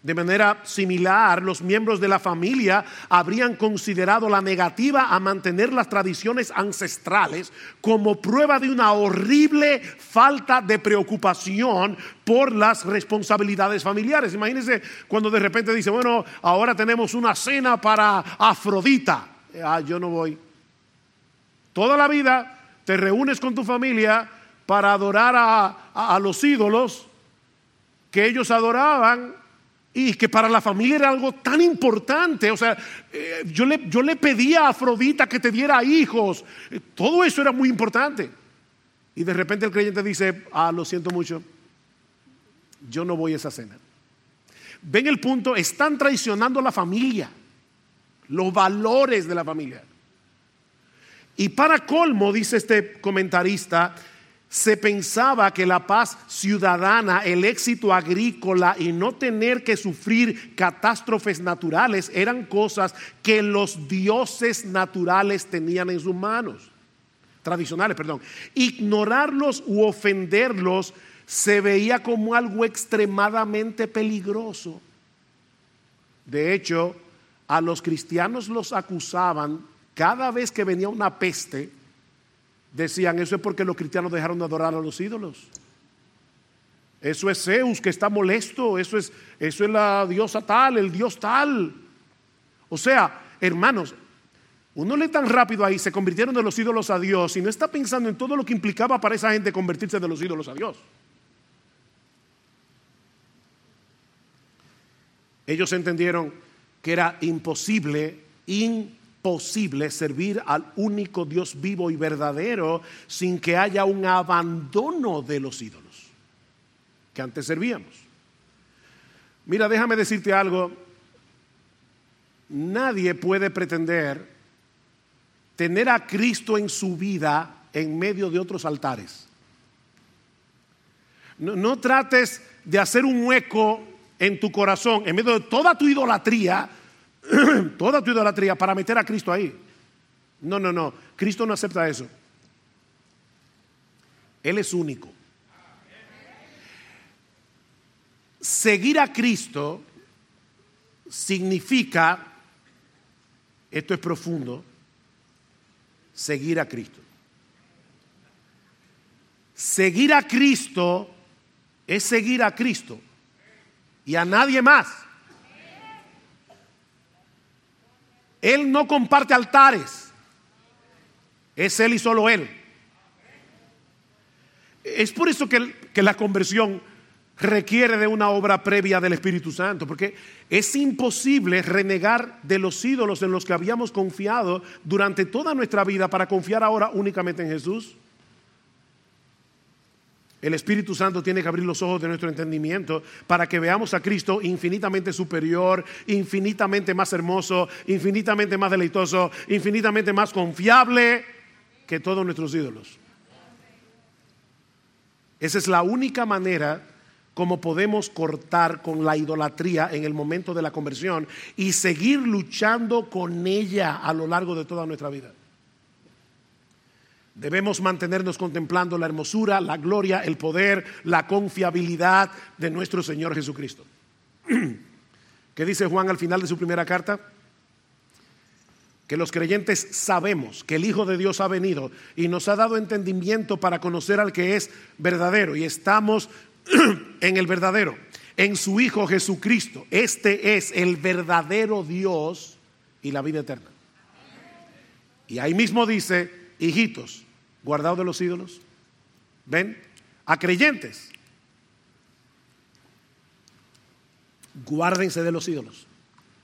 De manera similar, los miembros de la familia habrían considerado la negativa a mantener las tradiciones ancestrales como prueba de una horrible falta de preocupación por las responsabilidades familiares. Imagínense cuando de repente dice, bueno, ahora tenemos una cena para Afrodita. Ah, yo no voy. Toda la vida te reúnes con tu familia para adorar a, los ídolos que ellos adoraban y que para la familia era algo tan importante. O sea, eh, yo, le, yo le pedía a Afrodita que te diera hijos. Todo eso era muy importante. Y de repente el creyente dice, ah, lo siento mucho, yo no voy a esa cena. Ven el punto, están traicionando a la familia, los valores de la familia. Y para colmo, dice este comentarista, se pensaba que la paz ciudadana, el éxito agrícola y no tener que sufrir catástrofes naturales eran cosas que los dioses naturales tenían en sus manos, tradicionales, perdón. Ignorarlos u ofenderlos se veía como algo extremadamente peligroso. De hecho, a los cristianos los acusaban cada vez que venía una peste Decían, eso es porque los cristianos dejaron de adorar a los ídolos. Eso es Zeus que está molesto, eso es, eso es la diosa tal, el dios tal. O sea, hermanos, uno lee tan rápido ahí, se convirtieron de los ídolos a Dios y no está pensando en todo lo que implicaba para esa gente convertirse de los ídolos a Dios. Ellos entendieron que era imposible, imposible posible servir al único Dios vivo y verdadero sin que haya un abandono de los ídolos que antes servíamos. Mira, déjame decirte algo. Nadie puede pretender tener a Cristo en su vida en medio de otros altares. No, trates de hacer un hueco en tu corazón, en medio de toda tu idolatría, *clears throat* toda tu idolatría para meter a Cristo ahí. No, no, no. Cristo no acepta eso. Él es único. Seguir a Cristo significa, esto es profundo, seguir a Cristo. Seguir a Cristo es seguir a Cristo y a nadie más. Él no comparte altares. Es Él y solo Él. Es por eso que, que, la conversión requiere de una obra previa del Espíritu Santo, porque es imposible renegar de los ídolos en los que habíamos confiado durante toda nuestra vida para confiar ahora únicamente en Jesús. El Espíritu Santo tiene que abrir los ojos de nuestro entendimiento para que veamos a Cristo infinitamente superior, infinitamente más hermoso, infinitamente más deleitoso, infinitamente más confiable que todos nuestros ídolos. Esa es la única manera como podemos cortar con la idolatría en el momento de la conversión y seguir luchando con ella a lo largo de toda nuestra vida. Debemos mantenernos contemplando la hermosura, la gloria, el poder, la confiabilidad de nuestro Señor Jesucristo. *clears throat* ¿Qué dice Juan al final de su primera carta? Que los creyentes sabemos que el Hijo de Dios ha venido y nos ha dado entendimiento para conocer al que es verdadero y estamos *clears throat* en el verdadero, en su Hijo Jesucristo. Este es el verdadero Dios y la vida eterna. Y ahí mismo dice, hijitos, guardado de los ídolos. ¿Ven? A creyentes. Guárdense de los ídolos.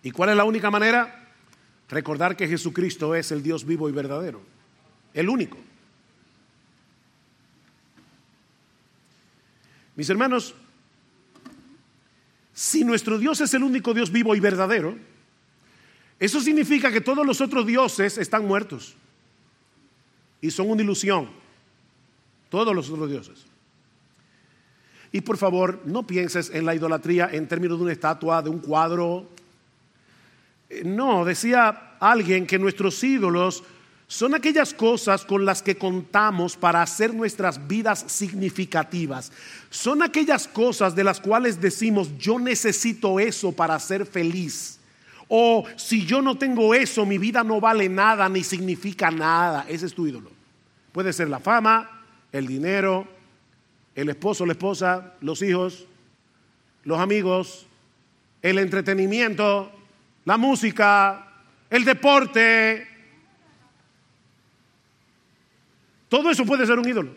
¿Y cuál es la única manera? Recordar que Jesucristo es el Dios vivo y verdadero. El único. Mis hermanos, si nuestro Dios es el único Dios vivo y verdadero, eso significa que todos los otros dioses están muertos y son una ilusión. Todos los otros dioses. Y por favor, no pienses en la idolatría en términos de una estatua, de un cuadro. Eh, no, decía alguien que nuestros ídolos son aquellas cosas con las que contamos para hacer nuestras vidas significativas. Son aquellas cosas de las cuales decimos, yo necesito eso para ser feliz. O si yo no tengo eso, mi vida no vale nada ni significa nada. Ese es tu ídolo. Puede ser la fama, el dinero, el esposo, la esposa, los hijos, los amigos, el entretenimiento, la música, el deporte. Todo eso puede ser un ídolo.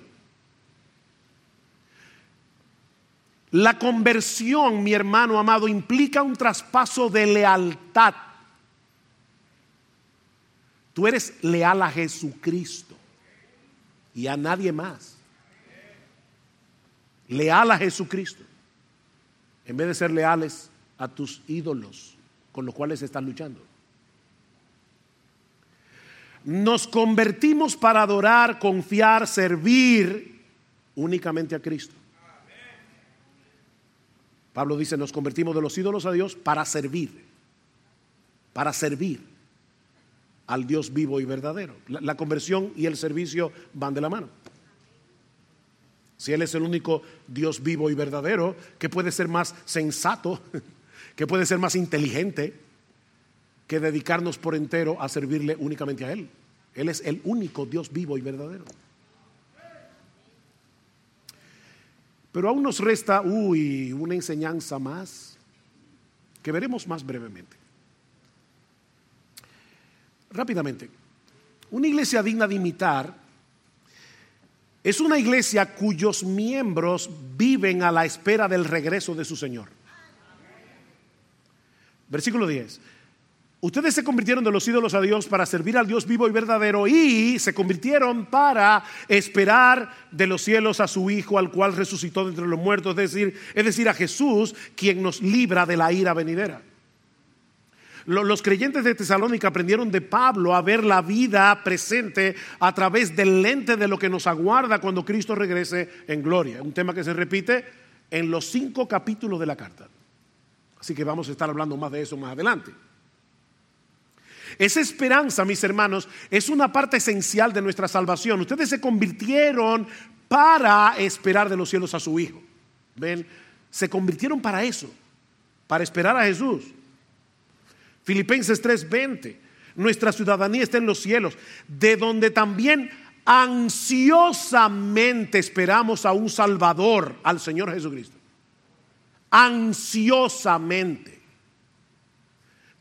La conversión, mi hermano amado, implica un traspaso de lealtad. Tú eres leal a Jesucristo y a nadie más. Leal a Jesucristo. En vez de ser leales a tus ídolos con los cuales estás luchando. Nos convertimos para adorar, confiar, servir únicamente a Cristo. Pablo dice, nos convertimos de los ídolos a Dios para servir, para servir al Dios vivo y verdadero. La, conversión y el servicio van de la mano. Si Él es el único Dios vivo y verdadero, que puede ser más sensato, *laughs* que puede ser más inteligente que dedicarnos por entero a servirle únicamente a Él. Él es el único Dios vivo y verdadero. Pero aún nos resta, uy, una enseñanza más que veremos más brevemente. Rápidamente, una iglesia digna de imitar es una iglesia cuyos miembros viven a la espera del regreso de su Señor. Versículo 10. Ustedes se convirtieron de los ídolos a Dios para servir al Dios vivo y verdadero y se convirtieron para esperar de los cielos a su Hijo al cual resucitó de entre los muertos, es decir, es decir, a Jesús quien nos libra de la ira venidera. Los creyentes de Tesalónica aprendieron de Pablo a ver la vida presente a través del lente de lo que nos aguarda cuando Cristo regrese en gloria. Un tema que se repite en los cinco capítulos de la carta. Así que vamos a estar hablando más de eso más adelante. Esa esperanza, mis hermanos, es una parte esencial de nuestra salvación. Ustedes se convirtieron para esperar de los cielos a su Hijo. ¿Ven? Se convirtieron para eso, para esperar a Jesús. Filipenses 3:20. Nuestra ciudadanía está en los cielos, de donde también ansiosamente esperamos a un Salvador, al Señor Jesucristo. Ansiosamente.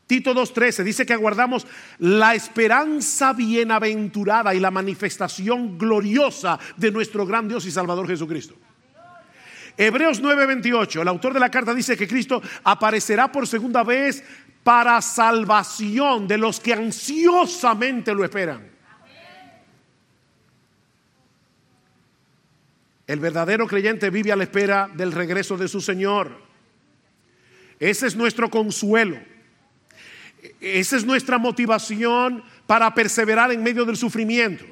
Tito 2.13 dice que aguardamos la esperanza bienaventurada y la manifestación gloriosa de nuestro gran Dios y Salvador Jesucristo. Hebreos 9:28, el autor de la carta dice que Cristo aparecerá por segunda vez para salvación de los que ansiosamente lo esperan. El verdadero creyente vive a la espera del regreso de su Señor. Ese es nuestro consuelo. Esa es nuestra motivación para perseverar en medio del sufrimiento.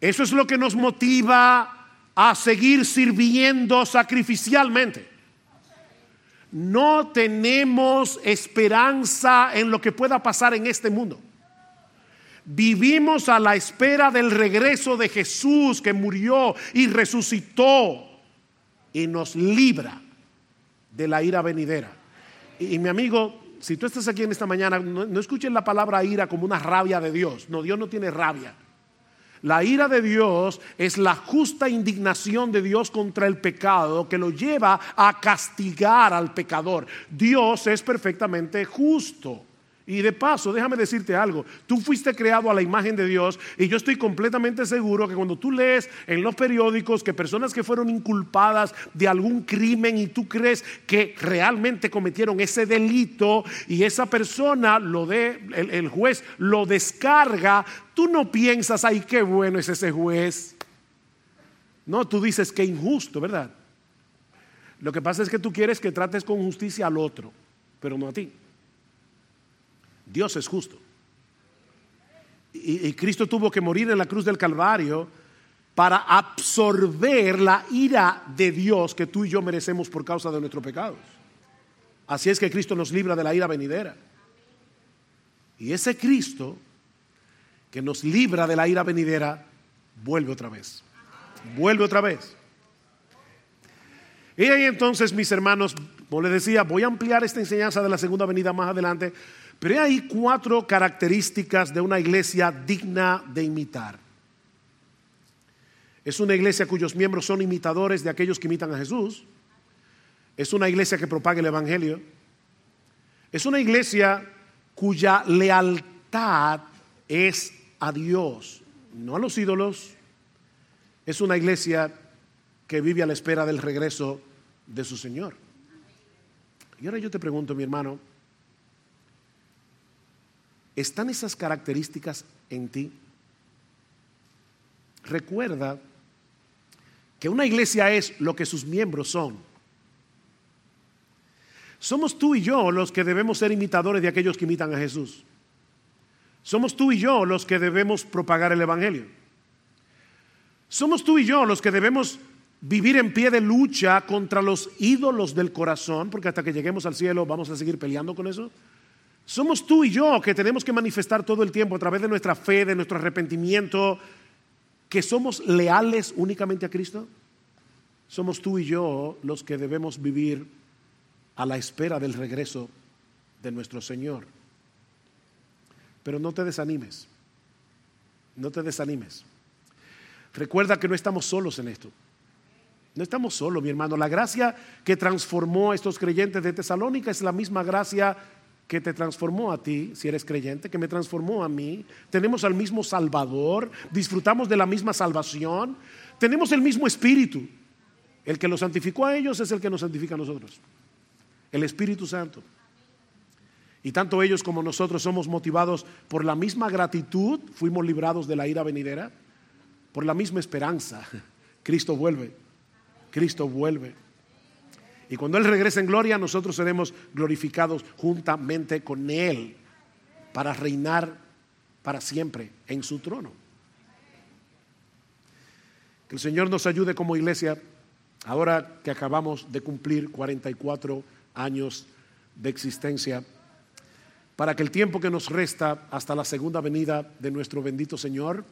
Eso es lo que nos motiva a seguir sirviendo sacrificialmente. No tenemos esperanza en lo que pueda pasar en este mundo. Vivimos a la espera del regreso de Jesús que murió y resucitó y nos libra de la ira venidera. Y, mi amigo, si tú estás aquí en esta mañana, no, escuches la palabra ira como una rabia de Dios. No, Dios no tiene rabia. La ira de Dios es la justa indignación de Dios contra el pecado que lo lleva a castigar al pecador. Dios es perfectamente justo. Y de paso, déjame decirte algo, tú fuiste creado a la imagen de Dios y yo estoy completamente seguro que cuando tú lees en los periódicos que personas que fueron inculpadas de algún crimen y tú crees que realmente cometieron ese delito y esa persona lo de, el, el juez lo descarga, tú no piensas, ay, qué bueno es ese juez. No, tú dices que injusto, ¿verdad? Lo que pasa es que tú quieres que trates con justicia al otro, pero no a ti. Dios es justo. Y, Cristo tuvo que morir en la cruz del Calvario para absorber la ira de Dios que tú y yo merecemos por causa de nuestros pecados. Así es que Cristo nos libra de la ira venidera. Y ese Cristo que nos libra de la ira venidera, vuelve otra vez. Vuelve otra vez. Y ahí entonces, mis hermanos, como les decía, voy a ampliar esta enseñanza de la segunda venida más adelante, pero hay cuatro características de una iglesia digna de imitar. Es una iglesia cuyos miembros son imitadores de aquellos que imitan a Jesús. Es una iglesia que propaga el Evangelio. Es una iglesia cuya lealtad es a Dios, no a los ídolos. Es una iglesia que vive a la espera del regreso de su Señor. Y ahora yo te pregunto, mi hermano, ¿están esas características en ti? Recuerda que una iglesia es lo que sus miembros son. Somos tú y yo los que debemos ser imitadores de aquellos que imitan a Jesús. Somos tú y yo los que debemos propagar el Evangelio. Somos tú y yo los que debemos vivir en pie de lucha contra los ídolos del corazón, porque hasta que lleguemos al cielo vamos a seguir peleando con eso. Somos tú y yo que tenemos que manifestar todo el tiempo a través de nuestra fe, de nuestro arrepentimiento, que somos leales únicamente a Cristo. Somos tú y yo los que debemos vivir a la espera del regreso de nuestro Señor. Pero no te desanimes, no te desanimes. Recuerda que no estamos solos en esto. No estamos solos, mi hermano. La gracia que transformó a estos creyentes de Tesalónica es la misma gracia que te transformó a ti, si eres creyente, que me transformó a mí. Tenemos al mismo Salvador, disfrutamos de la misma salvación, tenemos el mismo Espíritu. El que los santificó a ellos es el que nos santifica a nosotros. El Espíritu Santo. Y tanto ellos como nosotros somos motivados por la misma gratitud, fuimos librados de la ira venidera, por la misma esperanza. *laughs* Cristo vuelve. Cristo vuelve. Y cuando Él regrese en gloria, nosotros seremos glorificados juntamente con Él para reinar para siempre en su trono. Que el Señor nos ayude como iglesia, ahora que acabamos de cumplir 44 años de existencia, para que el tiempo que nos resta hasta la segunda venida de nuestro bendito Señor,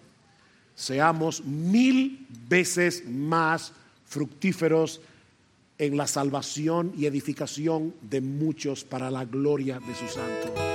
seamos mil veces más fructíferos en la salvación y edificación de muchos para la gloria de su santo.